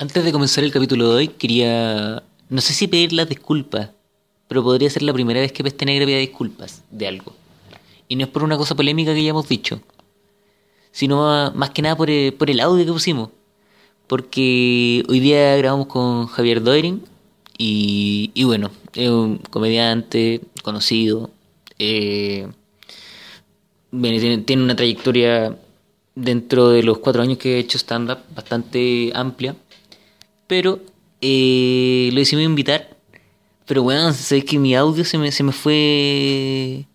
Antes de comenzar el capítulo de hoy, quería. No sé si pedir las disculpas, pero podría ser la primera vez que Peste Negra pida disculpas de algo. Y no es por una cosa polémica que ya hemos dicho, sino más que nada por el, por el audio que pusimos. Porque hoy día grabamos con Javier Doiring y, y bueno, es un comediante conocido. eh, tiene, tiene una trayectoria dentro de los cuatro años que he hecho stand-up bastante amplia. Pero eh, lo decidimos invitar. Pero bueno, sé que mi audio se me, se me fue.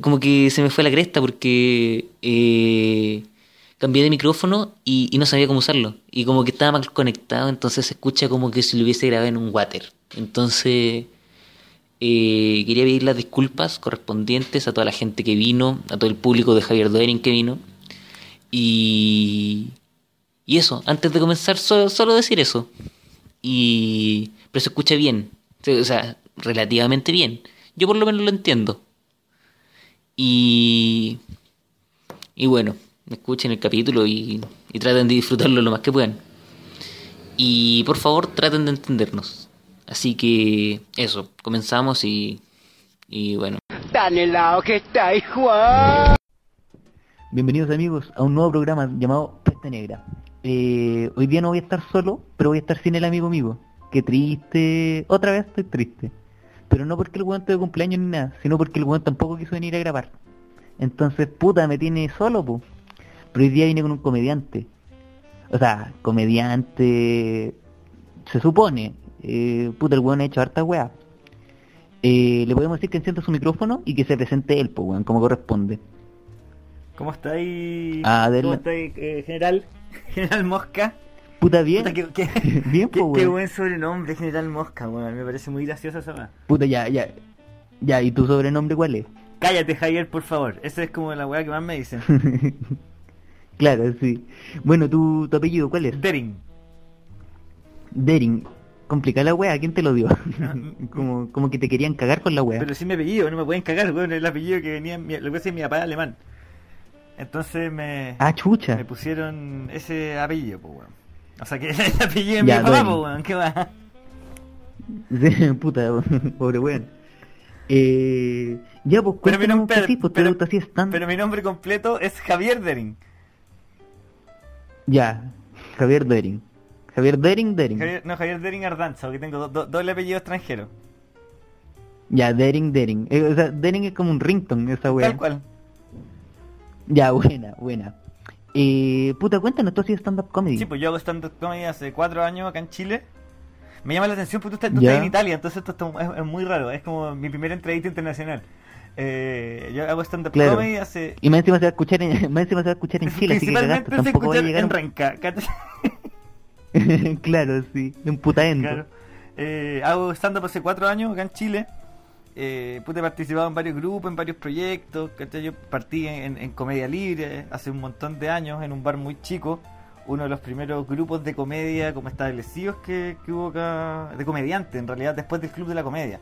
como que se me fue la cresta porque eh, cambié de micrófono y, y no sabía cómo usarlo. Y como que estaba mal conectado, entonces se escucha como que si lo hubiese grabado en un water. Entonces eh, quería pedir las disculpas correspondientes a toda la gente que vino, a todo el público de Javier Doering que vino. Y, y eso, antes de comenzar, solo, solo decir eso. Y, pero se escucha bien, o sea, relativamente bien. Yo por lo menos lo entiendo. Y, y bueno, escuchen el capítulo y, y traten de disfrutarlo lo más que puedan. Y por favor traten de entendernos. Así que eso, comenzamos y, y bueno. Tan helado que estáis, Juan. Bienvenidos amigos a un nuevo programa llamado Peste Negra. Eh, hoy día no voy a estar solo, pero voy a estar sin el amigo mío. Qué triste. Otra vez estoy triste. Pero no porque el weón esté de cumpleaños ni nada, sino porque el weón tampoco quiso venir a grabar. Entonces, puta, me tiene solo, po. Pero hoy día vine con un comediante. O sea, comediante... Se supone. Eh, puta, el weón ha hecho harta weá. Eh, le podemos decir que encienda su micrófono y que se presente él, po, weón, como corresponde. ¿Cómo estáis? Ah, del- ¿Cómo estáis, eh, general? General Mosca. Puta, bien. Puta, qué, qué- Bien, qué- po, qué buen sobrenombre, General Mosca, weón. Me parece muy gracioso esa weá. Puta, ya, ya. Ya, ¿y tu sobrenombre cuál es? Cállate, Javier, por favor. Esa es como la weá que más me dicen. claro, sí. Bueno, ¿tu, tu apellido cuál es? Dering. Dering. Complica la wea, ¿quién te lo dio? Como, como que te querían cagar con la wea. Pero sí mi apellido, no me pueden cagar, weón. El apellido que venía, en mi- lo que que mi papá alemán. Entonces me, Ah, chucha. me pusieron ese apellido, pues, weón. O sea que el apellido de mi papá, pues, weón. ¿Qué va? Sí, Puta, pobre weón. Eh, ya, pues Pero mi nombre- así, pues pero- te así están. Pero mi nombre completo es Javier Dering. Ya, Javier Dering. Javier Dering, Dering. Javier- no, Javier Dering Ardanza, porque tengo do- do- doble apellido extranjero. Ya, Dering, Dering. Eh, o sea, Dering es como un rington, esa wea. Tal cual. Ya, buena, buena. Eh, puta, cuéntanos, tú hacías stand-up comedy. Sí, pues yo hago stand-up comedy hace cuatro años acá en Chile. Me llama la atención porque tú estás, tú Ya. estás en Italia, entonces esto está- es, es muy raro. Es como mi primera entrevista internacional. Eh, yo hago stand-up Claro. comedy hace... Y más encima se va a escuchar en, más encima se va a escuchar en Chile, así que cagaste, se tampoco va a llegar claro, sí, en putaendo. Claro. Eh, hago stand-up hace cuatro años acá en Chile. Eh, pude participado en varios grupos, en varios proyectos. ¿cachai? Yo partí en, en Comedia Libre hace un montón de años en un bar muy chico. Uno de los primeros grupos de comedia como establecidos que, que hubo acá, de comediantes en realidad, después del Club de la Comedia.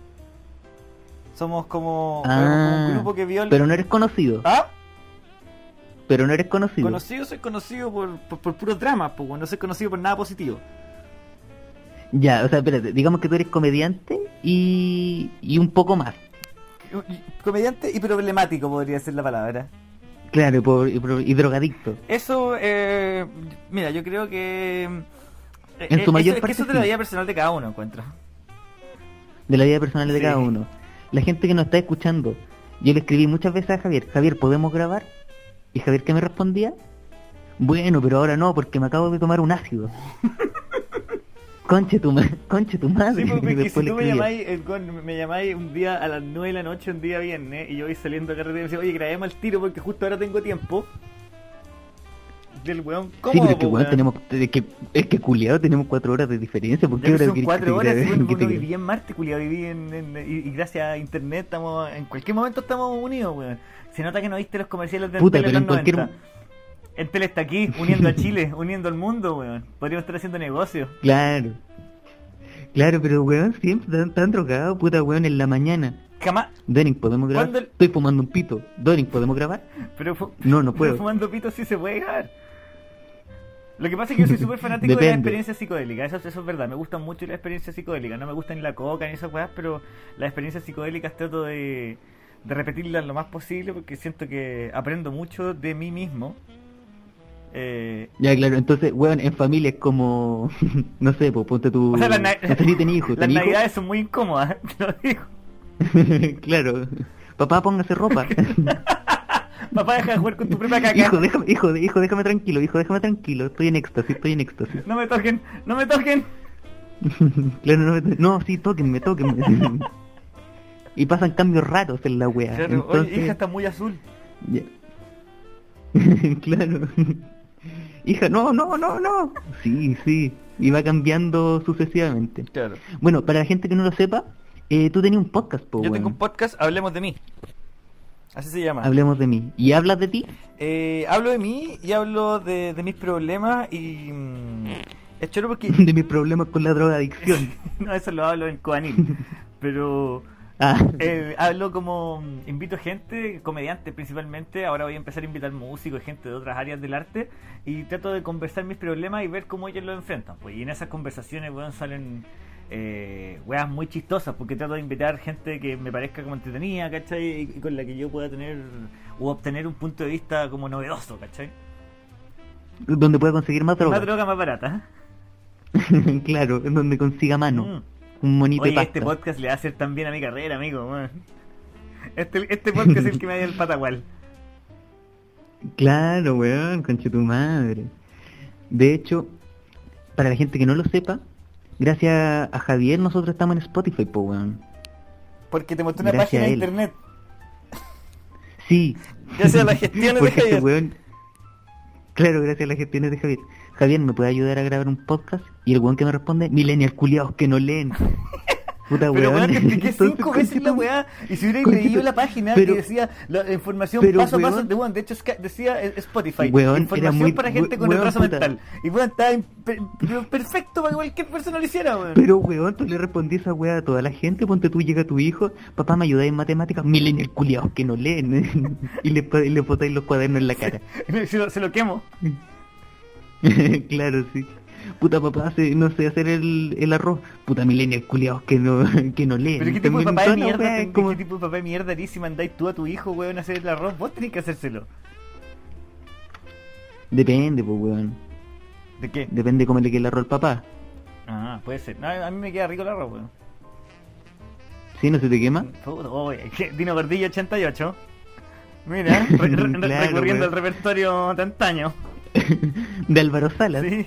Somos como, Ah, como un grupo que vio el... Pero no eres conocido, ¿Ah? pero no eres conocido. Conocido, soy conocido por, por, por puros dramas, pues, no soy conocido por nada positivo. Ya, o sea, espérate, digamos que tú eres comediante y, y un poco más. Comediante y problemático podría ser la palabra. Claro, y, por- y y drogadicto. Eso, eh, mira, yo creo que... eh, En su mayor eso, es que parte eso es de la vida personal de cada uno, encuentro. De la vida personal de Sí. cada uno. La gente que nos está escuchando, yo le escribí muchas veces a Javier, Javier, ¿podemos grabar? Y Javier, ¿qué me respondía? Bueno, pero ahora no, porque me acabo de tomar un ácido. conche tu, conche tu madre. Sí, porque Y si tú me llamáis, eh, con- me llamáis un día a las 9 de la noche, un día viernes, y yo voy saliendo a carretera y me dice, oye, grabemos el tiro porque justo ahora tengo tiempo. Del weón, ¿cómo? Sí, pero es que, weón, tenemos, es que, es que culiado tenemos cuatro horas de diferencia. ¿Por qué ahora son cuatro horas, que te viví en Marte, culiado, viví en, en- y, y gracias a internet estamos, en cualquier momento estamos unidos, weón. Se nota que no viste los comerciales de Puta, pero en los cualquier 90. El Tele está aquí, uniendo a Chile, uniendo al mundo, weón. Podríamos estar haciendo negocio. Claro. Claro, pero weón, siempre están, están drogados, puta weón, en la mañana. Jamás, Doring, ¿podemos grabar? ¿Cuándo el- Estoy fumando un pito. Doring, ¿podemos grabar? pero, No, no pero puedo. fumando pito sí se puede grabar. Lo que pasa es que yo soy súper fanático de la Depende. experiencia psicodélica, eso, eso es verdad, me gustan mucho las experiencias psicodélicas, no me gusta ni la coca ni esas weas, pero las experiencias psicodélicas trato de, de repetirlas lo más posible porque siento que aprendo mucho de mí mismo. Eh, Ya, claro, entonces, weón, en familia es como, no sé, pues ponte tu... o sea, las, na- no sé si tenés hijos, las ¿tenés hijos? navidades son muy incómodas, te lo digo. claro. Papá, póngase ropa. Papá, deja de jugar con tu propia caca. hijo, déjame, hijo, hijo, déjame tranquilo, hijo, déjame tranquilo. Estoy en éxtasis, estoy en éxtasis. No me toquen, no me toquen. claro, no, me- no, sí, tóquenme, tóquenme. y pasan cambios raros en la wea. Claro, Entonces, Oye, hija está muy azul. ya. claro. Hija, no, no, no, no. Sí, sí. Y va cambiando sucesivamente. Claro. Bueno, para la gente que no lo sepa, eh, tú tenías un podcast, po, Yo tengo un podcast, Hablemos de mí. Así se llama. Hablemos de mí. ¿Y hablas de ti? Eh, hablo de mí y hablo de, de mis problemas y... mm, es choro porque... de mis problemas con la drogadicción. no, eso lo hablo en Coanil. Pero... Ah, Eh, hablo como mm, invito gente, comediantes principalmente, ahora voy a empezar a invitar músicos, gente de otras áreas del arte y trato de conversar mis problemas y ver cómo ellos los enfrentan. Pues y en esas conversaciones weón, salen eh, weas muy chistosas porque trato de invitar gente que me parezca como entretenida, ¿cachai? Y, y con la que yo pueda tener o obtener un punto de vista como novedoso, ¿cachai? donde pueda conseguir más droga. Una droga más barata. claro, en donde consiga mano. Mm. Un monito de Oye, pasta. este podcast le va a hacer tan bien a mi carrera, amigo. weón. Este, este podcast es el que me da el patagual. Claro, weón, conche tu madre. De hecho, para la gente que no lo sepa, gracias a Javier nosotros estamos en Spotify, po, weón. Porque te mostré una Gracias página de internet. Sí. Gracias a las gestiones de este Javier. weón- Claro, gracias a las gestiones de Javier. Javier, ¿me puede ayudar a grabar un podcast? Y el weón que me responde, millennials culiados que no leen. Puta Pero weón. te expliqué cinco veces la weá. Y si hubiera leído la página pero- que decía la información pero, paso a paso de weón, de hecho decía eh, Spotify, Weón, información muy- para gente con retraso mental. Y weón, estaba perfecto para que cualquier persona lo hiciera, weón. Pero weón, tú le respondí esa weá a toda la gente, ponte tú, llega tu hijo, papá me ayuda en matemáticas, millennials culiados que no leen, y le, le botáis los cuadernos en la cara. se, lo, se lo quemo. claro, sí. Puta papá, hace, no sé hacer el, el arroz. Puta millennials culiados que no, que no leen. Pero qué tipo de papá de mierda, como- qué tipo de papá de mierda eres si mandáis tú a tu hijo, weón, a hacer el arroz, vos tenés que hacérselo. Depende, pues weón. ¿De qué? Depende cómo le quede el arroz al papá. Ah, puede ser. No, a mí me queda rico el arroz, weón. ¿Sí? ¿No se te quema? ¿qué? Dino Gordillo 88. Mira, re- Claro, recurriendo weón. al repertorio de antaño. De Álvaro Salas. Sí.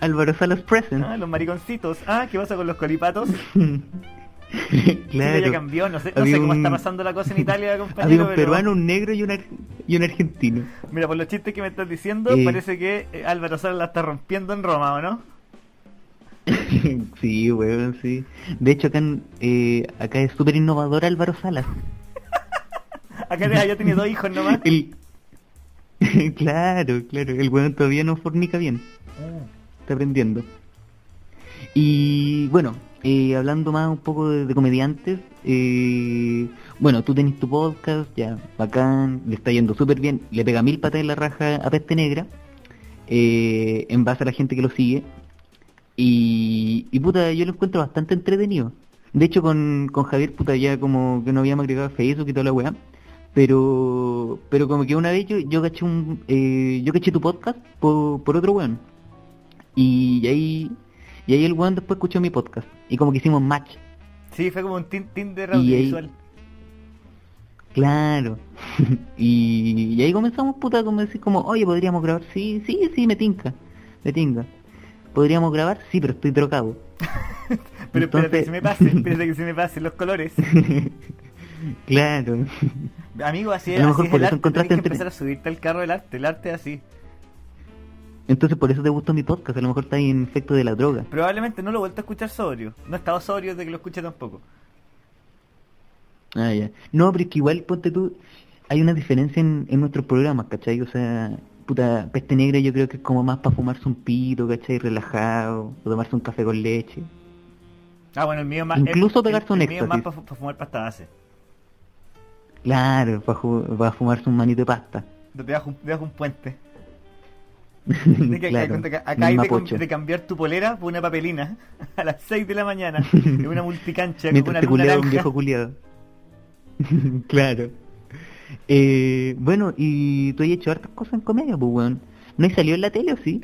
Álvaro Salas Present. Ah, los mariconcitos. Ah, ¿qué pasa con los colipatos? Chile ya claro. cambió, no sé, no Había sé cómo un- está pasando la cosa en Italia, compañero. Había un pero- peruano, un negro y un, ar- y un argentino. Mira, por los chistes que me estás diciendo, Eh. parece que eh, Álvaro Sala la está rompiendo en Roma, ¿o no? sí, weón, sí. De hecho, acá, en- eh, acá es súper innovador Álvaro Salas. Acá ya tiene dos hijos nomás. El... claro, claro, el weón todavía no fornica bien. Está aprendiendo. Y bueno, eh, hablando más un poco de, de comediantes, eh, bueno, tú tenés tu podcast, ya, bacán, le está yendo súper bien, le pega mil patas en la raja a Peste Negra, eh, en base a la gente que lo sigue. Y, y puta, yo lo encuentro bastante entretenido. De hecho, con, con Javier, puta, ya como que no habíamos agregado a Facebook y toda la weá. Pero, pero como que una vez yo, yo caché un, eh, yo caché tu podcast por, por otro weón. Y ahí, y ahí el weón después escuchó mi podcast. Y como que hicimos match. Sí, fue como un tin- Tinder Y ahí- audiovisual. Claro. y, y ahí comenzamos puta como decir como, oye, podríamos grabar. Sí, sí, sí, me tinca. Me tinca. ¿Podríamos grabar? Sí, pero estoy drogado. Pero espérate que Entonces- se me pase, espérate que se me pasen los colores. Claro. Amigo, así A es, lo así mejor por el eso encontraste que empezar a subirte al carro del arte, el arte es así. Entonces por eso te gustó mi podcast. A lo mejor está ahí en efecto de la droga. Probablemente no lo he vuelto a escuchar sobrio. No he estado sobrio de que lo escuche tampoco. Ah, ya. No, pero es que igual, ponte tú, hay una diferencia en, en nuestros programas, ¿cachai? O sea, puta, Peste Negra yo creo que es como más para fumarse un pito, ¿cachai? Relajado, o tomarse un café con leche. Ah, bueno, el mío más. Incluso el- pegarse un el, mío más para fumar pasta base. Claro, para, fumarse un manito de pasta. Debajo, debajo un puente. De que- claro, que- que- acabáis de, cambiar tu polera por una papelina a las 6 de la mañana en una multicancha con una culeaba un viejo culiado. claro. Eh, bueno, y tú has hecho hartas cosas en comedia, pues, weón. ¿No salido en la tele o sí?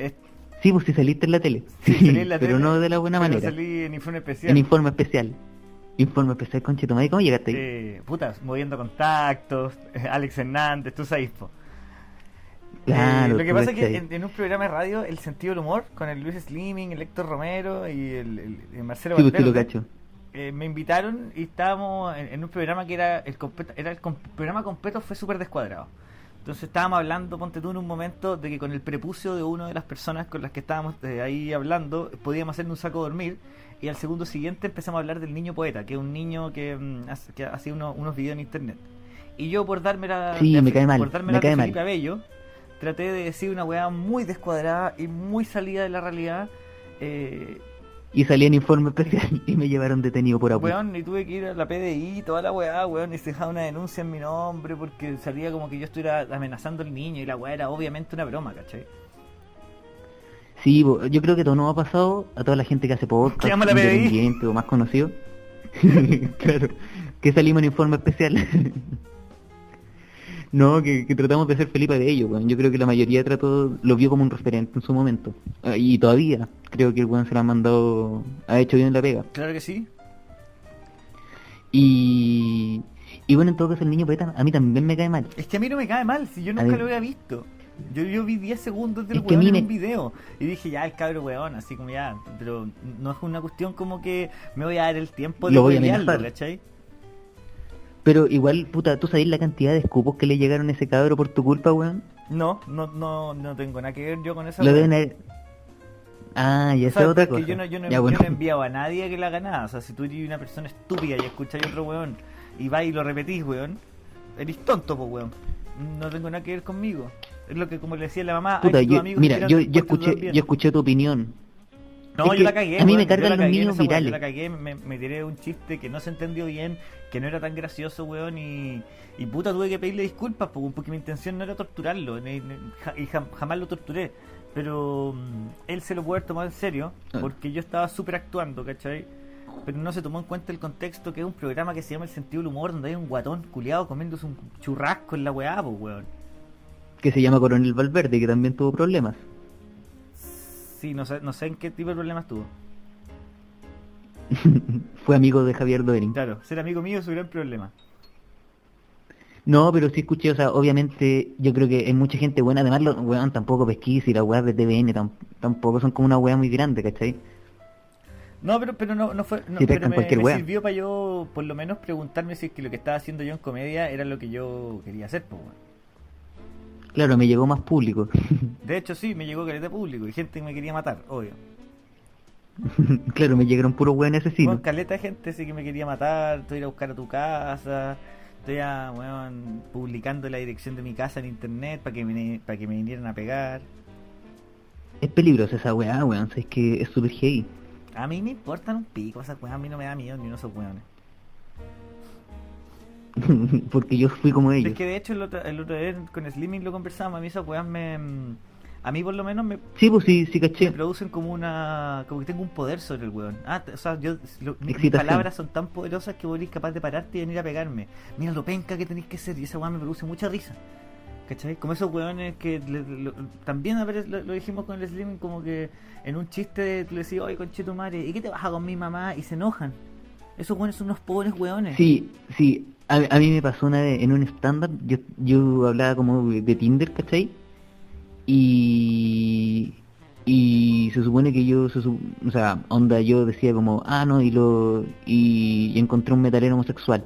Sí, pues sí saliste en la tele. sí, salí en la pero tele, no de la buena pero manera. salí en informe especial. En informe especial. Informe tu madre. ¿Cómo llegaste ahí? Eh, putas, moviendo contactos, Alex Hernández, tú sabes, po. Claro, Eh, lo que pasa es que en, en un programa de radio, el sentido del humor, con el Luis Slimming, el Héctor Romero y el, el- el Marcelo Sí, pues sí Valverde, cacho. eh, me invitaron y estábamos en, en un programa que era el completo, era el programa completo fue súper descuadrado. Entonces estábamos hablando, ponte tú en un momento, de que con el prepucio de una de las personas con las que estábamos eh, ahí hablando, podíamos hacerle un saco dormir. Y al segundo siguiente empezamos a hablar del niño poeta, que es un niño que, mm, que hacía unos, unos videos en internet. Y yo por darme la Sí, de- me cae mal, por darme me la cae mal. Abello, traté de decir una weá muy descuadrada y muy salida de la realidad. Eh, Y salí en informe especial y me llevaron detenido por abuso. Weón, y tuve que ir a la PDI toda la weá, weón, y se dejaba una denuncia en mi nombre porque salía como que yo estuviera amenazando al niño y la weá era obviamente una broma, ¿cachai? Sí, yo creo que todo nos ha pasado a toda la gente que hace podcast, Llama la independiente o más conocido. claro, que salimos en informe especial. no, que, que tratamos de ser Felipe de ellos, weón. Yo creo que la mayoría trató, lo vio como un referente en su momento. Ah, Y todavía, creo que el weón se lo ha mandado, ha hecho bien la pega. Claro que sí. Y, y bueno, en todo caso el niño poeta a mí también me cae mal. Es que a mí no me cae mal, si yo nunca lo había visto. Yo, yo vi 10 segundos del Es a weón en un video y dije, ya, el cabro weón, así como ya, pero no es una cuestión como que me voy a dar el tiempo de Lo voy a pelearlo. Pero igual, puta, ¿tú sabés la cantidad de escupos que le llegaron a ese cabro por tu culpa, weón? No, no, no, no tengo nada que ver yo con esa Lo deben haber... Ah, y esa es otra cosa. yo no, yo no, Ya, yo bueno. no enviado a nadie que la haga nada. O sea, si tú eres una persona estúpida y escucháis otro weón y vais y lo repetís, weón, eres tonto, pues, weón. No tengo nada que ver conmigo. Es lo que, como le decía la mamá, Puta, yo- mira, yo, yo escuché, yo escuché tu opinión. No, es yo la cagué. a mí me cargan la los niños virales. Yo la cagué, me, me tiré un chiste que no se entendió bien, que no era tan gracioso, weón, y, y puta tuve que pedirle disculpas porque mi intención no era torturarlo, ni- y jam- jamás lo torturé. Pero mm, él se lo puede haber tomado en serio, Ah. porque yo estaba súper actuando, ¿cachai? Pero no se tomó en cuenta el contexto que es un programa que se llama El Sentido del Humor, donde hay un guatón culiado comiéndose un churrasco en la weá, pues, weón. Que se llama Coronel Valverde, que también tuvo problemas. Sí, no sé, no sé en qué tipo de problemas tuvo. Fue amigo de Javier Doering. Claro, ser amigo mío es un gran problema. No, pero sí escuché, o sea, obviamente yo creo que hay mucha gente buena, además los weón tampoco pesquisa y las weas de TVN tam- tampoco son como una wea muy grande, ¿cachai? No, pero, pero no, no fue. No, Sí, pero pescan me, cualquier me wea. sirvió para yo, por lo menos, preguntarme si es que lo que estaba haciendo yo en comedia era lo que yo quería hacer, pues, weón. Claro, me llegó más público. De hecho, sí, me llegó caleta público y gente que me quería matar, obvio. claro, me llegaron puros weón asesinos. Bueno, caleta de gente sí que me quería matar, estoy ir a buscar a tu casa, estoy a, weón, publicando la dirección de mi casa en internet para que me, para que me vinieran a pegar. Es peligrosa esa weá, weón, es que es super heavy. A mí me importan un pico esas weas, a mí no me da miedo ni uno de esos weones. Porque yo fui como ellos. Es que de hecho el otro, el otro vez con Slimming lo conversamos, a mí esas weas me... A mí por lo menos me, Sí, pues sí, sí me caché. producen como una... como que tengo un poder sobre el weón. Ah, o sea, yo... lo- mis palabras son tan poderosas que vos eres capaz de pararte y venir a pegarme. Mira lo penca que tenéis que ser y esa weá me produce mucha risa. ¿Cachai? Como esos weones que le- lo- también a ver, lo, lo dijimos con el Slimming como que en un chiste le decís, oye conchito madre, ¿y qué te baja con mi mamá? Y se enojan. Esos weones son unos pobres weones. Sí, sí. A, a mí me pasó una vez en un estándar, yo, yo hablaba como de, de Tinder, ¿cachai? Y... Y se supone que yo, se o sea, onda, yo decía como, ah, no, y lo... Y, y encontré un metalero homosexual.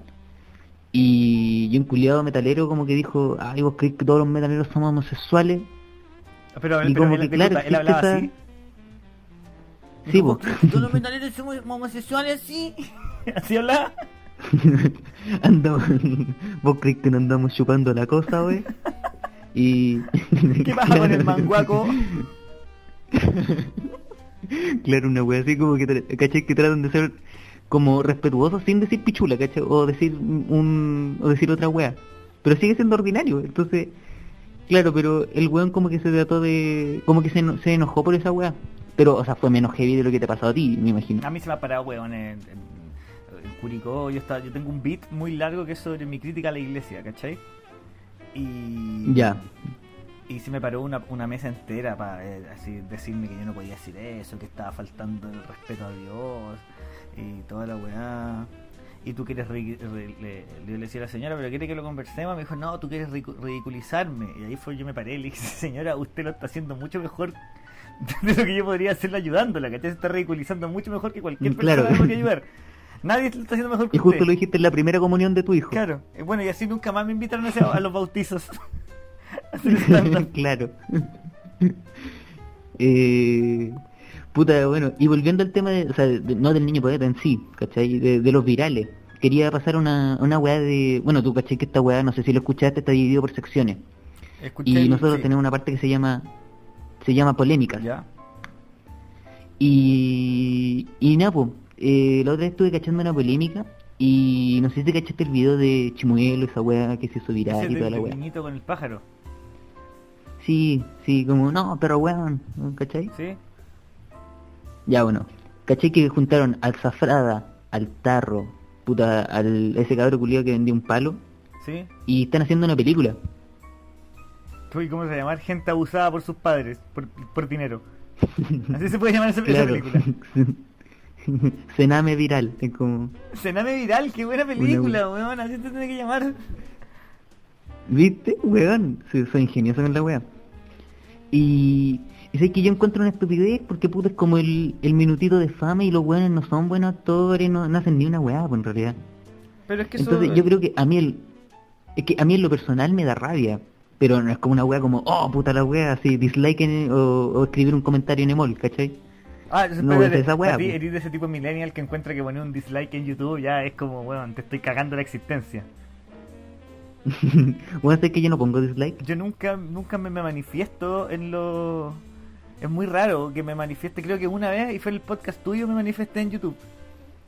Y, y un culiado metalero como que dijo, ay, vos crees que todos los metaleros somos homosexuales. Pero, Y pero como que, claro, él hablaba así. Sí, vos. "¿Vos crees que Todos los metaleros somos homosexuales, sí. Así hablaba. Andamos, vos crees que no andamos chupando la cosa, wey. Y... ¿Qué pasa con el manguaco? Claro, una wea así como que, ¿cachai? Que tratan de ser como respetuosos sin decir pichula, ¿cachai? O decir un, o decir otra wea. Pero sigue siendo ordinario, entonces Claro, pero el weón como que se trató de... Como que se, eno- se enojó por esa weá. Pero, o sea, fue menos heavy de lo que te ha pasado a ti, me imagino. A mí se me ha parado, weón, en Curicó. Yo, estaba, yo tengo un beat muy largo que es sobre mi crítica a la iglesia, ¿cachai? Y. Ya. Y se me paró una, una mesa entera para así decirme que yo no podía decir eso, que estaba faltando el respeto a Dios y toda la weá. Y tú quieres le, le decía a la señora, pero quiere que lo conversemos. Me dijo, no, tú quieres ridiculizarme. Y ahí fue yo me paré y le dije, señora, usted lo está haciendo mucho mejor de lo que yo podría hacerle ayudándola, ¿cachai? Se está ridiculizando mucho mejor que cualquier Mm, Claro. persona que pueda ayudar. Nadie lo está haciendo mejor que Y justo usted. lo dijiste en la primera comunión de tu hijo. Claro. Eh, Bueno, y así nunca más me invitaron a, a los bautizos. Claro. eh, puta, bueno, y volviendo al tema, de, o sea, de- no del niño poeta en sí, ¿cachai? De, de los virales. Quería pasar una, una weá de... Bueno, tú, ¿cachai? Que esta weá, no sé si lo escuchaste, está dividido por secciones. Escuché Y nosotros sí. tenemos una parte que se llama... Se llama polémicas. Ya. Y, y nada, pues, eh, la otra vez estuve cachando una polémica y no sé si te cachaste el video de Chimuelo, esa weá que se hizo viral y toda la weá. niñito con el pájaro. Sí, sí, como, no, pero weón, ¿cachai? ¿Sí? Ya bueno, ¿cachai que juntaron al Zafrada, al Tarro, puta, al ese cabro culiado que vendía un palo ¿Sí? y están haciendo una película? Uy, ¿Cómo se va a llamar? Gente abusada por sus padres, por, por dinero. Así se puede llamar esa, esa película. Cename viral, es como, Cename Viral, qué buena película, weón. Así te tiene que llamar. ¿viste? Weón, sí, soy ingenioso con la weá. Y, y sé que yo encuentro una estupidez porque puta es como el, el minutito de fama y los weones no son buenos actores, no, no hacen ni una weá, pues en realidad. Pero es que eso... Entonces yo creo que a mí el es que a mí en lo personal me da rabia, pero no es como una wea como, oh puta la wea, así dislike en- o, o escribir un comentario en emol, ¿cachai? Ah, No, espérate, es esa wea, a ti po. eres de ese tipo millennial que encuentra que poner un dislike en YouTube ya es como, weón, te estoy cagando la existencia. bueno, sé que yo no pongo dislike. Yo nunca, nunca me, me manifiesto en lo... Es muy raro que me manifieste, creo que una vez, y fue el podcast tuyo, me manifesté en YouTube.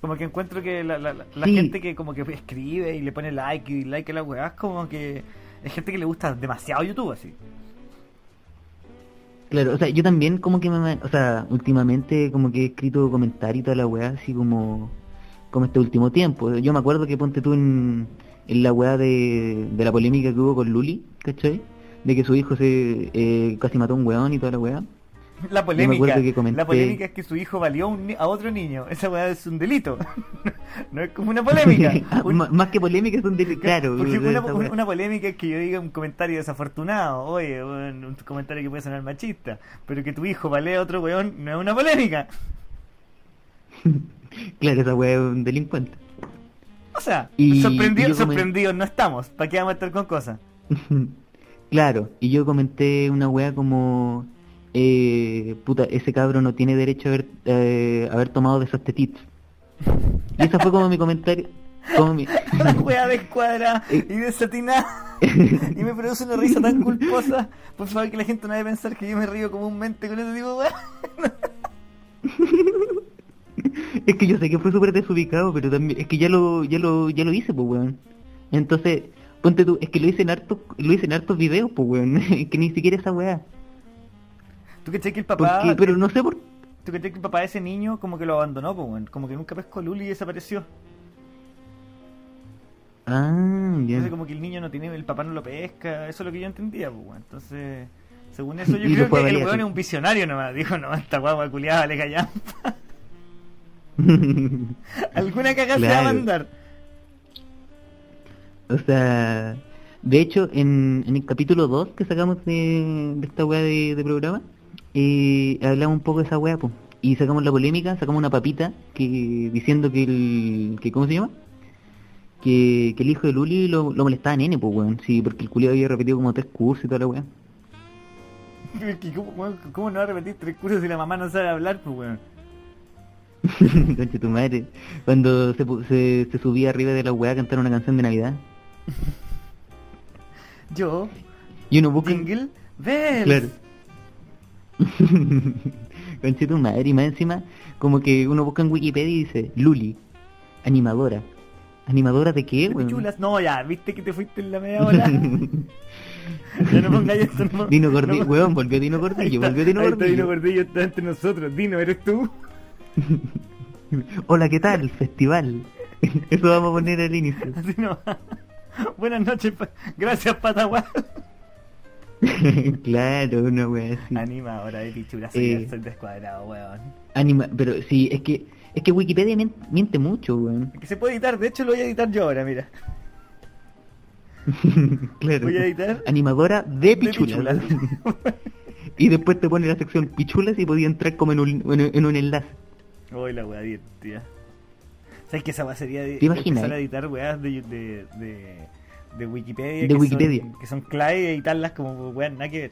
Como que encuentro que la, la, la- gente que como que escribe y le pone like y like a la weá, es como que es gente que le gusta demasiado YouTube así. Claro, o sea, yo también como que me, o sea, últimamente como que he escrito comentarios y toda la wea, así como, como este último tiempo. Yo me acuerdo que ponte tú en, en la wea de, de la polémica que hubo con Luli, ¿cachai? De que su hijo se eh, casi mató a un weón y toda la wea. La polémica, acuerdo que comenté- la polémica es que su hijo valió a un ni- a otro niño. Esa weá es un delito. no es como una polémica. Ah, Un- Más que polémica es un delito, claro. Porque una, polémica es que yo diga un comentario desafortunado, oye, un, un comentario que puede sonar machista, pero que tu hijo valea a otro weón no es una polémica. Claro, esa wea es un delincuente. O sea, Y- sorprendidos, y sorprendidos no estamos. ¿Para qué vamos a estar con cosas? claro, y yo comenté una wea como, eh, puta, ese cabro no tiene derecho a haber, eh, haber tomado de esos tetitos. Y ese fue como mi comentario. Como mi... La wea descuadrada y desatinada. y me produce una risa tan culposa. Por favor, que la gente no debe pensar que yo me río comúnmente con ese tipo de es que yo sé que fue súper desubicado, pero también, es que ya lo, ya lo, ya lo hice, pues weón. Entonces, ponte tú, es que lo hice en hartos, lo hice en hartos videos, pues weón, que ni siquiera esa wea. ¿Tú crees que el papá... Pero no sé por ¿Tú crees que el papá de ese niño como que lo abandonó, weón? Como que nunca pescó a Luli y desapareció. Ah, ya. Entonces como que el niño no tiene, el papá no lo pesca, eso es lo que yo entendía, pues. Entonces, según eso, yo creo que el weón es un visionario nomás. Dijo, no, esta guagua culiada le callan. Alguna cagada se va a Claro. mandar. O sea, de hecho, en, en el capítulo 2 que sacamos de, de esta weá de, de programa, eh, hablamos un poco de esa weá, pues. Y sacamos la polémica, sacamos una papita que diciendo que el... Que, ¿Cómo se llama? Que, que el hijo de Luli lo, lo molestaba a nene, pues weón. Sí, porque el culiado había repetido como tres cursos y toda la weá. ¿Cómo, weón, ¿Cómo no va a repetir tres cursos si la mamá no sabe hablar, pues, weón? Concha tu madre. Cuando se, se, se subía arriba de la weá a cantar una canción de Navidad. Yo, Y uno busca... Jingle Bells. Claro. Conche tu madre, y más encima, como que uno busca en Wikipedia y dice Luli, animadora. ¿Animadora de qué, weón? No, ya, viste que te fuiste en la media hora. ya no pongáis esto, no. Dino Gordillo, no- weón, volvió Dino Gordillo, volvió Dino ahí está Dino Gordillo. Gordillo, está entre nosotros. Dino, ¿eres tú? Hola, ¿qué tal? Festival. Eso vamos a poner al inicio. Así no. Buenas noches, pa- gracias Pataguá. claro, una wea así. Animadora de pichulas, soy, Eh. descuadrado, weón. Anima, pero sí, es que es que Wikipedia mien- miente mucho, weón. Que se puede editar, de hecho lo voy a editar yo ahora, mira. claro. Voy a editar Animadora de de pichulas. y después te pone la sección pichulas y podía entrar como en un, en, en un enlace. Uy, la weá divertida. ¿Sabes que esa weá sería de ¿Te imaginas? empezar a editar weas de, de, de, de Wikipedia? De que Wikipedia. Son, que son clave y editarlas como weas nada que ver.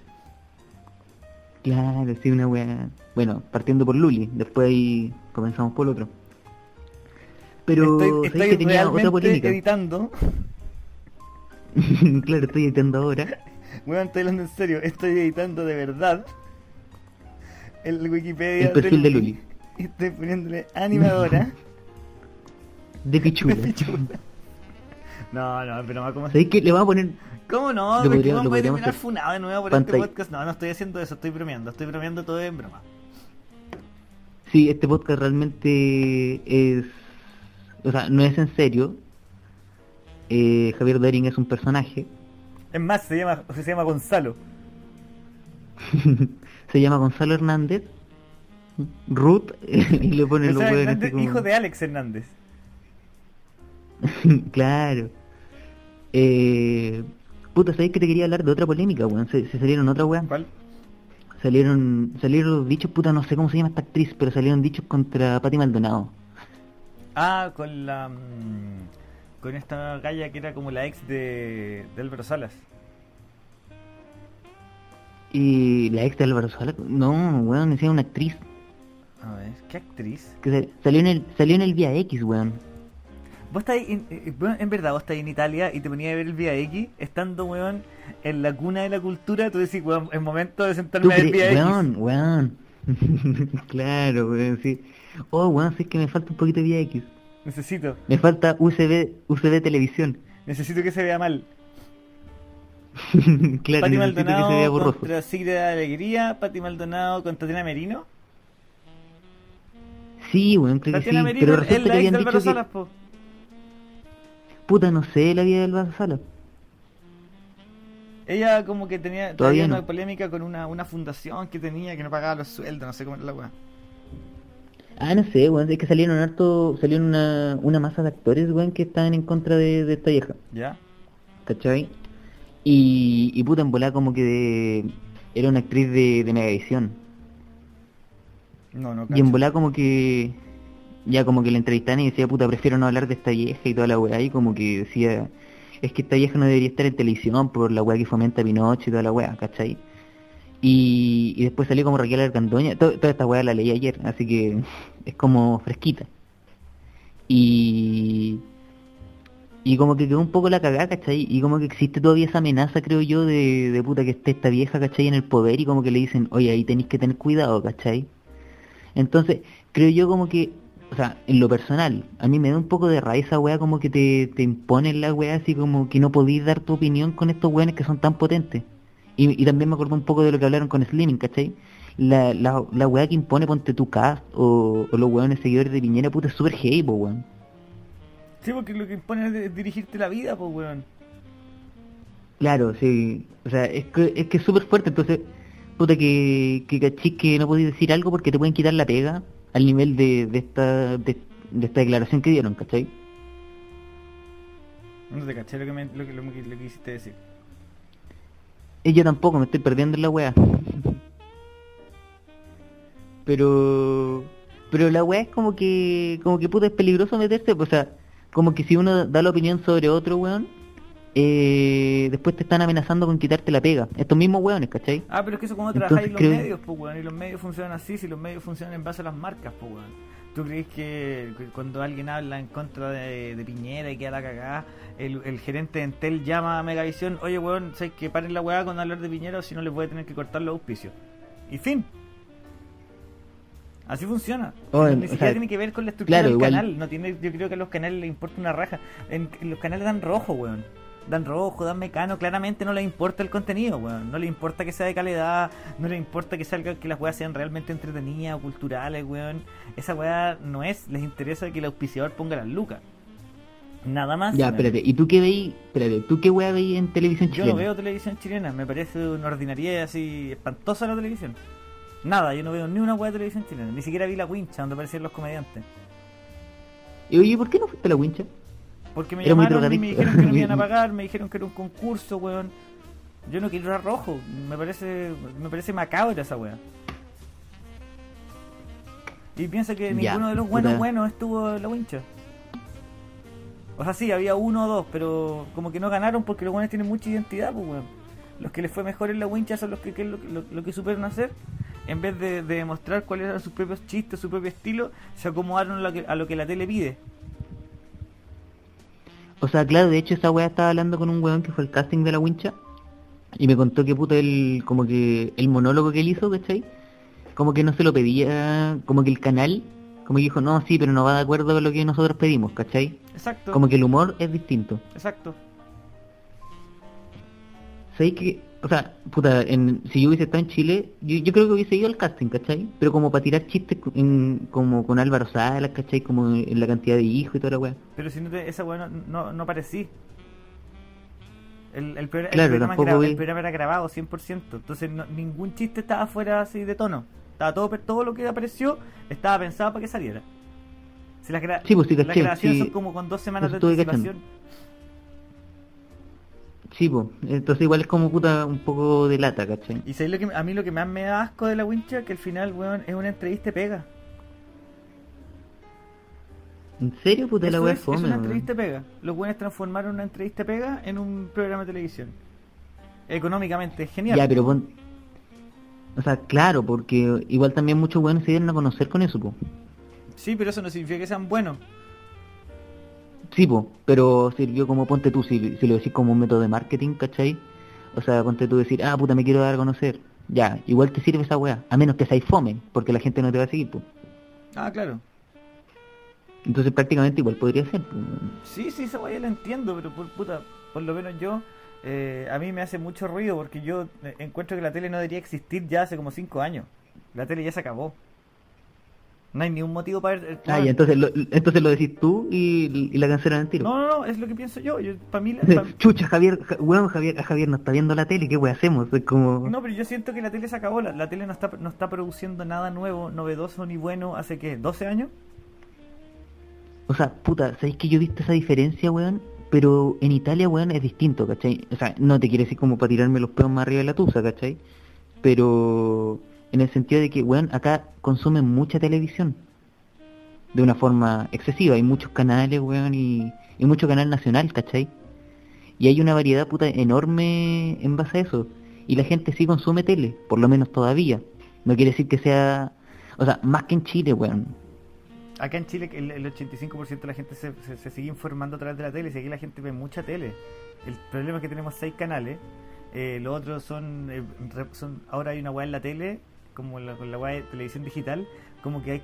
Claro, sí, una wea. Bueno, partiendo por Luli, después ahí comenzamos por el otro. Pero estoy ¿sabes estoy que tenía otra polémica? editando. claro, estoy editando ahora. Weón, estoy hablando en serio. Estoy editando de verdad el Wikipedia El perfil de Luli. Estoy poniéndole animadora De de pichula. No, no, pero ¿cómo, ¿Sabes qué? Le vamos a poner. ¿cómo no? Lo ¿Por qué podríamos- no lo puede podríamos terminar hacer. funado de nuevo por Pantalla. este podcast? No, no estoy haciendo eso, estoy bromeando. Estoy bromeando todo en broma. Sí, este podcast realmente es. O sea, no es en serio. Eh, Javier Daring es un personaje. Es más, se llama, se llama Gonzalo. Se llama Gonzalo Hernández. Ruth. y le Gonzalo huevos Hernández, hijo de Alex Hernández. claro. Eh, puta, ¿sabes que te quería hablar de otra polémica, weón? Se, se salieron otra weón. ¿Cuál? Salieron, salieron dichos, puta, no sé cómo se llama esta actriz, pero salieron dichos contra Patti Maldonado. Ah, con la. mm, con esta galla que era como la ex de, de Álvaro Salas. Y la ex de Álvaro Sala, no, weón, decía una actriz A ver, ¿qué actriz? que salió en el, salió en el Vía X, weón. Vos estás en, eh, weón, en verdad, vos estás en Italia y te ponías a ver el Vía X, estando, weón, en la cuna de la cultura, tú decís, weón, es momento de ¿Tú sentarme a ver el Vía? X. Weón, weón. claro, weón, sí. Oh, weón, sí es que me falta un poquito de Vía X. Necesito, Me falta USB, USB televisión. necesito que se vea mal. claro, Pati necesito que se vea Maldonado borroso. contra Sigrid de Alegría, Pati Maldonado contra Tatiana Merino. Sí, weón, creo que sí. Merino Pero es resulta que habían dicho que... Po. Puta, no sé la vida de Álvaro Sala. Ella como que tenía Todavía no. una polémica con una, una fundación que tenía que no pagaba los sueldos, no sé cómo era la weá. Ah, no sé, weón, es que salieron harto, salieron una, una masa de actores, weón, que estaban en contra de, de esta vieja, ¿Ya? ¿cachai? Y, y puta, en volá como que de- era una actriz de, de Megavisión. No, no, Y cacho. en volá como que, ya como que la entrevistaban y decía, puta, prefiero no hablar de esta vieja y toda la weá, y como que decía, es que esta vieja no debería estar en televisión por la weá que fomenta Pinocho y toda la weá, ¿cachai? Y, y después salió como Raquel Argandoña, to- toda esta weá la leí ayer, así que es como fresquita. Y... Y como que quedó un poco la cagada, ¿cachai? Y como que existe todavía esa amenaza, creo yo, de, de puta que esté esta vieja, ¿cachai? En el poder y como que le dicen, oye, ahí tenéis que tener cuidado, ¿cachai? Entonces, creo yo como que, o sea, en lo personal, a mí me da un poco de raíz esa weá como que te, te imponen la weá así como que no podís dar tu opinión con estos weones que son tan potentes. Y, y también me acuerdo un poco de lo que hablaron con Slimming, ¿cachai? La, la, la weá que impone ponte tu cast o, o los weones seguidores de Piñera, puta, es súper heavy, po, weón. Sí, porque lo que impone es dirigirte la vida, pues, weón. Claro, sí. O sea, es que es que súper fuerte, entonces, puta, que, que cachis que no podéis decir algo porque te pueden quitar la pega al nivel de, de esta de, de esta declaración que dieron, ¿cachai? No te caché lo que, me, lo, que, lo, que, lo que quisiste decir. Y yo tampoco, me estoy perdiendo en la wea. Pero... Pero la wea es como que... Como que puta es peligroso meterse, pues, o sea... Como que si uno da la opinión sobre otro weón... Eh, después te están amenazando con quitarte la pega. Estos mismos weones, ¿cachai? Ah, pero es que eso como Entonces trabajáis en los creo- medios, pues, weón. Y los medios funcionan así, si los medios funcionan en base a las marcas, pues, weón. ¿Tú crees que cuando alguien habla en contra de, de Piñera y queda la cagada, el, el gerente de Entel llama a Megavisión, oye, weón, ¿sabes que paren la weá con hablar de Piñera o si no les voy a tener que cortar los auspicios? Y fin. Así funciona. Oh, ni o siquiera sea, tiene que ver con la estructura claro, del igual- canal. No tiene, yo creo que a los canales les importa una raja. En, en los canales dan rojo, weón. Dan rojo, dan mecano. Claramente no les importa el contenido, weón. No les importa que sea de calidad. No les importa que salga que las weas sean realmente entretenidas o culturales, weón. Esa wea no es. Les interesa que el auspiciador ponga las lucas. Nada más. Ya, espérate, ¿y tú qué veis? Espérate, ¿tú qué weá veis en televisión Yo chilena? no veo televisión chilena, me parece una ordinariedad así espantosa la televisión. Nada, yo no veo ni una hueá de televisión chilena, ni siquiera vi la wincha donde aparecían los comediantes. Y oye, ¿por qué no fuiste a la wincha? Porque me Era llamaron y me dijeron que no me iban a pagar, me dijeron que era un concurso, weón. Yo no quiero ir a rojo, me parece, me parece macabra esa weá. Y piensa que Ya, ninguno de los buenos buenos estuvo en la wincha. O sea, sí, había uno o dos, pero como que no ganaron porque los buenos tienen mucha identidad, pues, weón. Los que les fue mejor en la wincha son los que, que lo, lo- lo que supieron hacer. En vez de, de demostrar cuáles eran sus propios chistes, su propio estilo, se acomodaron a lo que, a lo que la tele pide. O sea, claro, de hecho esa weá estaba hablando con un weón que fue el casting de la wincha y me contó que puta el, como que el monólogo que él hizo, ¿cachai? Como que no se lo pedía, como que el canal, como que dijo, no, sí, pero no va de acuerdo con lo que nosotros pedimos, ¿cachai? Exacto, Como que el humor es distinto. exacto. ¿Sabéis que, o sea, puta, en, si yo hubiese estado en Chile, yo, yo creo que hubiese ido al casting, ¿cachai? Pero como para tirar chistes en- como con Álvaro Salas, ¿cachai? Como en la cantidad de hijos y toda la weá. Pero si no te, esa weá no, no, no parecí. El, el, programa- el Claro, programa es tampoco gra- vi- el programa era grabado 100%. Entonces no- ningún chiste estaba fuera así de tono. Estaba todo, todo lo que apareció estaba pensado para que saliera. Si las, gra- Sí, pues sí, las caché, grabaciones sí. son como con dos semanas de Eso estuve cachando. Sí, pues, entonces igual es como puta un poco de lata, ¿cachai? Y sabéis lo que a mí lo que más me da asco de la wincha que al final, weón, es una entrevista pega. ¿En serio, puta la Eso weá es, es es fome, una entrevista pega. Los buenos transformaron una entrevista pega en un programa de televisión. Económicamente es genial. Ya, pero pon... O sea, claro, porque igual también muchos weones se dieron a conocer con eso, po. Sí, pero eso no significa que sean buenos. Sí, po, pero sirvió como ponte tú, si, si lo decís como un método de marketing, ¿cachai? O sea, ponte tú decir, ah, puta, me quiero dar a conocer. Ya, igual te sirve esa weá, a menos que seas fome, porque la gente no te va a seguir, po. Ah, claro. Entonces prácticamente igual podría ser, po. Sí, sí, esa weá la entiendo, pero por puta, por lo menos yo, eh, a mí me hace mucho ruido porque yo eh, encuentro que la tele no debería existir ya hace como 5 años. La tele ya se acabó. No hay ni un motivo para ver. Ah, ya, entonces lo, entonces lo decís tú y, y la cancelan al tiro. No, no, no, es lo que pienso yo. yo para mí, la- pa- Chucha, Javier, ja- weón, Javier, Javier no está viendo la tele, ¿qué weá hacemos? Es como... no, pero yo siento que la tele se acabó. La, la tele no está, no está produciendo nada nuevo, novedoso ni bueno hace que 12 años. O sea, puta, ¿sabéis que yo he visto esa diferencia, weón? Pero en Italia, weón, es distinto, ¿cachai? O sea, no te quiere decir como para tirarme los peos más arriba de la tusa, ¿cachai? Pero en el sentido de que, weón, acá consumen mucha televisión. De una forma excesiva. Hay muchos canales, weón, y, y mucho canal nacional, ¿cachai? Y hay una variedad, puta, enorme en base a eso. Y la gente sí consume tele, por lo menos todavía. No quiere decir que sea... O sea, más que en Chile, weón. Acá en Chile el, el 85% de la gente se, se- sigue informando a través de la tele. Si aquí la gente ve mucha tele. El problema es que tenemos seis canales. Eh, los otros son, eh, son... Ahora hay una weá en la tele, como la, con la weá de televisión digital, como que hay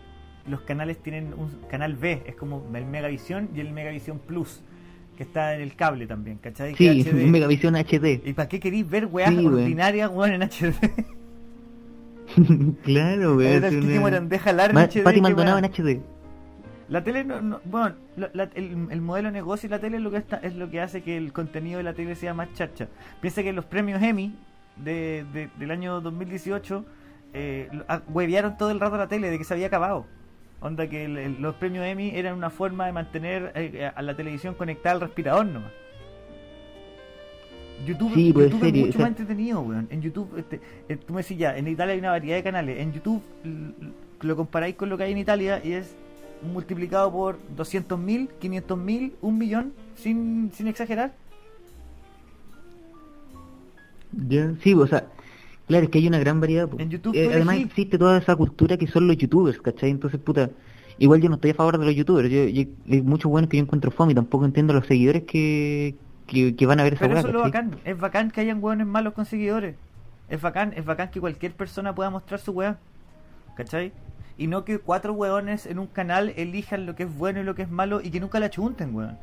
los canales tienen un canal B, es como el Megavisión y el Megavisión Plus, que está en el cable también, ¿cachai? Sí, HD. Megavisión HD. ¿Y para qué queréis ver weas Sí, ordinarias, weón, en HD? claro, weón. Es una- Morandeja Ma- HD. Pati Maldonado en HD. La tele, no, no- bueno, la- la- el, el modelo de negocio de la tele es lo que está, es lo que hace que el contenido de la tele sea más chacha. Piensa que los premios Emmy de, de- del año 2018 eh, ah, huevearon todo el rato la tele de que se había acabado. Onda que el- el- los premios Emmy eran una forma de mantener eh, a la televisión conectada al respirador nomás. YouTube, Sí, puede YouTube es mucho o sea- más entretenido, weón. En YouTube, este, eh, tú me decís ya, en Italia hay una variedad de canales. En YouTube lo comparáis con lo que hay en Italia y es multiplicado por 200.000, 500.000, un millón, sin, sin exagerar. Ya, Sí, o sea, claro, es que hay una gran variedad. En YouTube Eh, además existe toda esa cultura que son los youtubers, ¿cachai? Entonces, puta, igual yo no estoy a favor de los youtubers. Yo, yo- hay muchos buenos que yo encuentro fome y tampoco entiendo a los seguidores que, que, que van a ver esa Pero weá, eso es lo bacán. Es bacán que hayan hueones malos con seguidores. Es bacán, es bacán que cualquier persona pueda mostrar su weá. ¿Cachai? y no que cuatro weones en un canal elijan lo que es bueno y lo que es malo y que nunca la chunten, weón.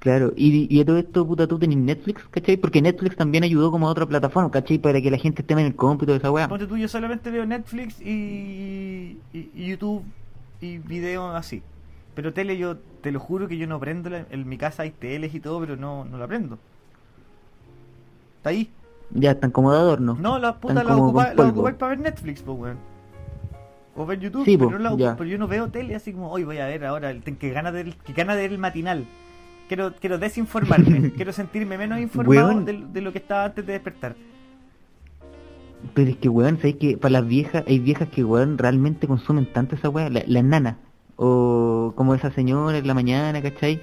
Claro, y, y a todo esto, puta, tú tenés Netflix, ¿cachai? Porque Netflix también ayudó como a otra plataforma, ¿cachai? Para que la gente esté en el cómputo de esa weá. Ponte tú, yo solamente veo Netflix y, y- y YouTube y videos así. Pero tele yo, te lo juro que yo no prendo, la- en mi casa hay teles y todo, pero no, no la prendo. Está ahí. Ya están como de adorno. No, la puta la ocupa- la ocupáis para ver Netflix, pues, weón. O ver YouTube, Sí, pero, po, no la pero yo no veo tele así como, hoy voy a ver ahora, el, que gana de, que gana de ver el matinal. Quiero, quiero desinformarme, quiero sentirme menos informado Weón. de, de lo que estaba antes de despertar. Pero es que, weón, ¿sabes que Para las viejas, hay viejas que, weón, realmente consumen tanto esa weá, la- las nanas. O como esa señora en la mañana, ¿cachai?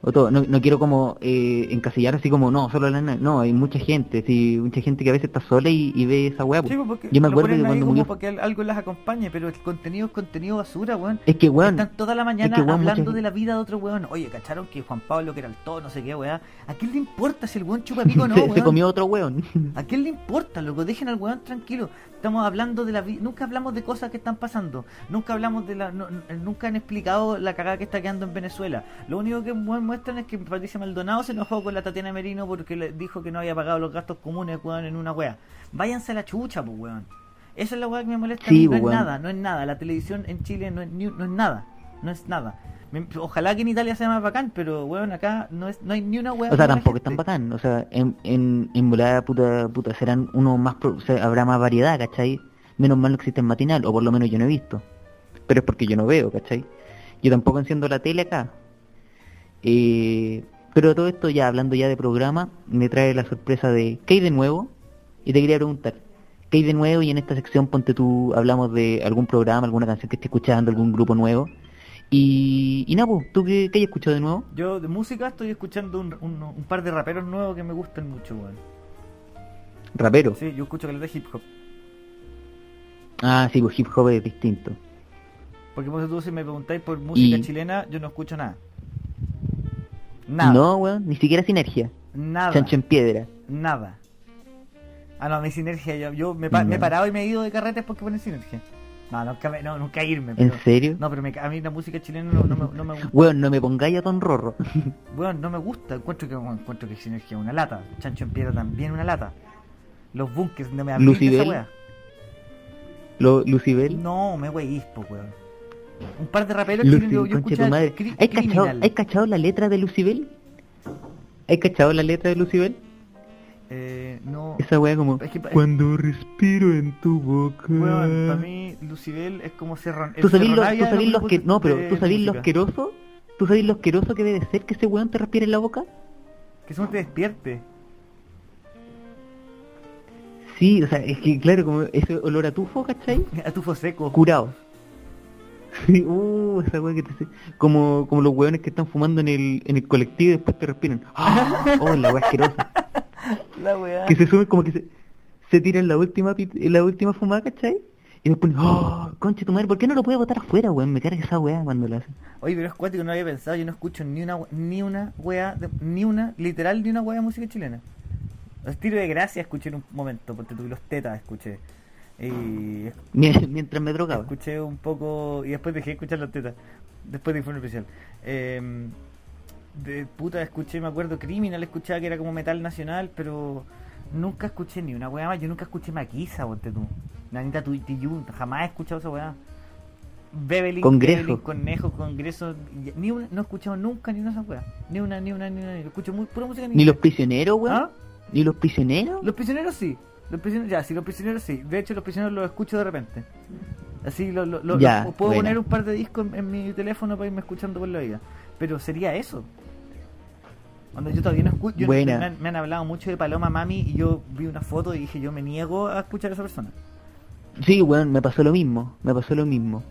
O todo. No, no quiero como eh, encasillar así como, no, solo nanas. No, hay mucha gente, sí, mucha gente que a veces está sola y, y ve esa weá. Sí, porque Yo me acuerdo ahí cuando murió... para que al- algo las acompañe, pero el contenido es contenido basura, weón. Es que, weón, Están toda la mañana que, weón, hablando mucha- de la vida de otro weón. Oye, ¿cacharon que Juan Pablo, que era el todo, no sé qué, weón? ¿A quién le importa si el weón chupa pico o no, se, weón? se comió otro weón. ¿A quién le importa, loco? Dejen al weón tranquilo. Estamos hablando de la vida. Nunca hablamos de cosas que están pasando. Nunca hablamos de la. no- nunca han explicado la cagada que está quedando en Venezuela. Lo único que mu- muestran es que Patricia Maldonado se enojó con la Tatiana Merino porque le dijo que no había pagado los gastos comunes, weón, en una wea. Váyanse a la chucha, pues, weón. Esa es la weá que me molesta. Sí, no pues, es nada, no es nada. La televisión en Chile no es, ni- no es nada. No es nada. Ojalá que en Italia sea más bacán, pero weón, acá no es no hay ni una wea. O sea, tampoco es tan bacán. O sea, en, en, en volada, puta, puta, serán uno más, pro- o sea, habrá más variedad, ¿cachai? Menos mal no existe en matinal, o por lo menos yo no he visto. Pero es porque yo no veo, ¿cachai? Yo tampoco enciendo la tele acá. Eh, pero todo esto ya, hablando ya de programa, me trae la sorpresa de ¿qué hay de nuevo? Y te quería preguntar, ¿qué hay de nuevo? Y en esta sección, ponte tú, hablamos de algún programa, alguna canción que esté escuchando, algún grupo nuevo. Y, y nada, pues, ¿tú qué, qué has escuchado de nuevo? Yo de música estoy escuchando un, un- un par de raperos nuevos que me gustan mucho, weón. Rapero. Sí, yo escucho que les de hip hop. Ah, sí, pues hip hop es distinto. Porque por tú si me preguntáis por música Y- chilena, yo no escucho nada. Nada. No, weón, ni siquiera sinergia. Nada. Chancho en piedra. Nada. Ah, no, mi sinergia. Yo, yo me, pa- No. me he parado y me he ido de carretes porque ponen sinergia. No, nunca, me- no, nunca irme. ¿En Pero, serio? No, pero me- a mí la música chilena no, no me, no me gusta. Weón, no me pongáis a Don Rorro. Bueno, no me gusta. Encuentro que, encuentro que sinergia es una lata. Chancho en piedra también una lata. Los bunkers, no me hablé de esa wea. Lo, Lucibel. No, me weís, po, weón. Un par de raperos Lucy, chilenos, yo, yo escuchaba madre. ¿Hay cachado, Criminal. ¿Hay cachado la letra de Lucibel? ¿Hay cachado la letra de Lucibel? Eh, no. Esa weá como... Es que Cuando respiro en tu boca... Para mí Lucibel es como Serrano. ¿Tú sabés lo, tú sabés lo que... No, pero ¿tú sabés lo que asqueroso? ¿Tú sabés lo asqueroso que debe ser que ese weón te respire en la boca? Que eso no te despierte. Sí, o sea, es que claro, como ese olor a tufo, ¿cachai? A tufo seco. curado. Sí, uh, esa weá que te como, como los weones que están fumando en el, en el colectivo y después te respiran. ¡Ah! Oh, la weá asquerosa. La weá. Que se suben como que se, se tiran la última la última fumada, ¿cachai? Y después, ¡oh! Concha tu madre, ¿por qué no lo puede botar afuera, weón? Me carga esa weá cuando lo hacen. Oye, pero es cuático, no había pensado. Yo no escucho ni una, ni una weá, de- ni una, literal, ni una weá de música chilena. Los tiros de gracia escuché en un momento, porque tuve los tetas, escuché. Y Mie- Mientras me drogaba. escuché un poco y después dejé de escuchar los tetas después de informe especial Em, de puta escuché me acuerdo criminal escuchaba que era como metal nacional pero nunca escuché ni una weá más yo nunca escuché Maquisa ponte tú Nanita Tuitiyun jamás he escuchado esa weá Bebelín Congreso. Conejo Congreso ni una, no he escuchado nunca ni una de esas weas ni una ni una ni una ni una. escucho muy pura música en Ni los prisioneros, weón. ¿Ah? Ni los prisioneros. Los prisioneros sí. Los prisioneros, ya, sí, los prisioneros sí. De hecho, los prisioneros los escucho de repente. Así lo, lo- lo- Ya, lo- puedo buena. poner un par de discos en, en mi teléfono para irme escuchando por la vida. Pero sería eso. Cuando yo todavía no escucho. yo- Buena. Me, han, me han hablado mucho de Paloma Mami y yo vi una foto y dije, yo me niego a escuchar a esa persona. Sí, weón, me pasó lo mismo. Me pasó lo mismo.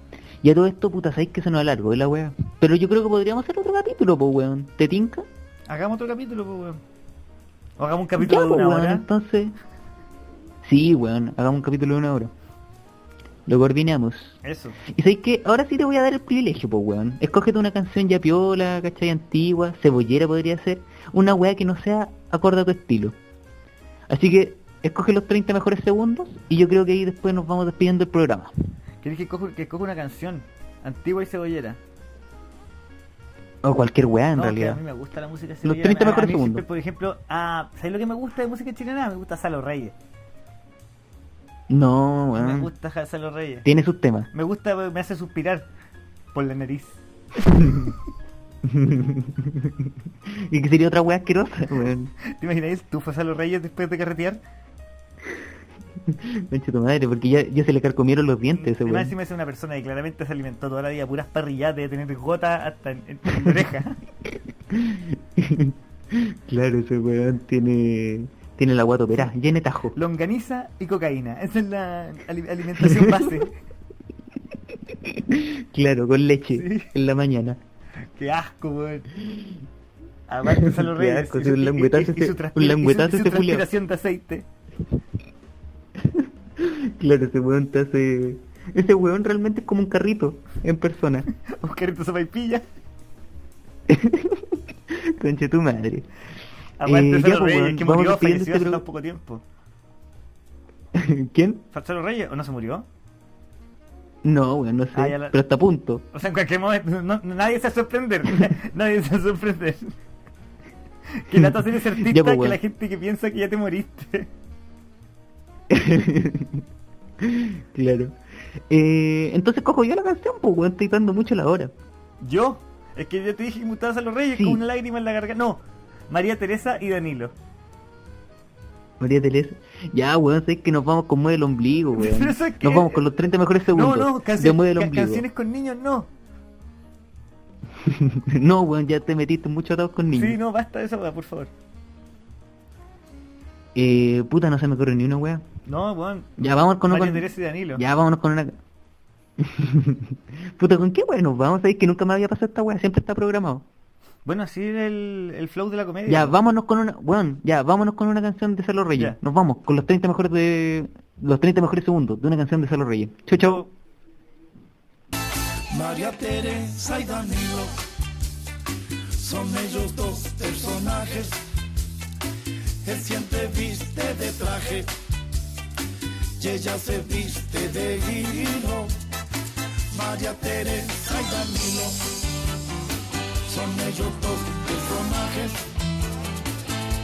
Y a todo esto, puta, sabéis que se nos alargó la weá. Pero yo creo que podríamos hacer otro capítulo, pues, weón. ¿Te tinca? Hagamos otro capítulo, pues, weón. O hagamos un capítulo Ya, de una weón, hora. entonces... Sí, weón, hagamos un capítulo de una hora. Lo coordinamos. Eso. Y sabéis que ahora sí te voy a dar el privilegio, pues, weón. Escógete una canción ya piola, ¿cachai? Antigua, cebollera podría ser. Una weá que no sea acorde a tu estilo. Así que escoge los 30 mejores segundos y yo creo que ahí después nos vamos despidiendo del programa. ¿Querés que coja, que una canción antigua y cebollera? O cualquier weá en no, que realidad. a mí me gusta la música Los cebollera. 30 A- a mejores mí segundos. siempre, por ejemplo, ah, ¿sabes lo que me gusta de música chilena? Me gusta Salo Reyes. No, Me weón. gusta Ja- Salo Reyes. Tiene sus temas. Me gusta, me hace suspirar por la nariz. y que sería otra weá asquerosa, weón. ¿Te imaginas el tufo a Salo Reyes después de carretear? Concha tu madre, porque ya, ya se le carcomieron los dientes ese Además, encima es una persona que claramente se alimentó toda la vida puras parrilladas, de tener gotas hasta en, en- en oreja. claro, ese weón tiene, tiene la guata operada, llena de tajo. Longaniza y cocaína. Esa es la ali- alimentación base. Claro, con leche Sí. en la mañana. Qué asco, weón. Aparte Salo Qué Reyes. asco, y un languetazo un culiao. transpiración de aceite. Claro, ese weón te hace... Ese weón realmente es como un carrito en persona. Un carrito sopaipilla. Concha tu madre. Aparte Eh, ya, pues, Reyes, que murió, falleció hace tan poco tiempo. ¿Quién? ¿Salo Reyes o no se murió? No, weón, no sé. Ah, la- Pero está a punto. O sea, en cualquier momento, no- nadie se va a sorprender. nadie se va a sorprender. Que la ser artista Ya, pues, que la gente que piensa que ya te moriste. claro. Eh, entonces cojo yo la canción, pues weón, estoy dando mucho la hora. Yo, es que yo te dije que me gustaba a los Reyes Sí. con una lágrima en la garganta. No, María Teresa y Danilo. María Teresa. Ya, weón, sé que nos vamos con Mueve el Ombligo, weón. Eso que- Nos vamos con los 30 mejores segundos no, no, de cancio- Mueve el ca- Ombligo. canciones con niños no. no, weón, ya te metiste mucho atados con niños. Sí, no, basta de esa weá, por favor. Eh, puta, no se me ocurre ni una weá. No, weón. Ya, vamos con... María con- Teresa y Danilo. Ya, vámonos con una... puta, ¿con qué weá nos vamos? Sabéis que nunca me había pasado esta weá, siempre está programado. Bueno, así era el, el flow de la comedia. Ya, vámonos con una, bueno, ya, vámonos con una canción de Salo Reyes. Ya. Nos vamos con los 30 mejores de los 30 mejores segundos de una canción de Salo Reyes. Chau, chau. María Teresa y Danilo son ellos dos personajes. Él siempre viste de traje y ella se viste de hilo. María Teresa y Danilo son ellos dos personajes.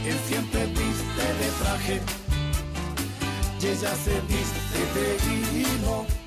Él siempre viste de traje y ella se viste de hilo.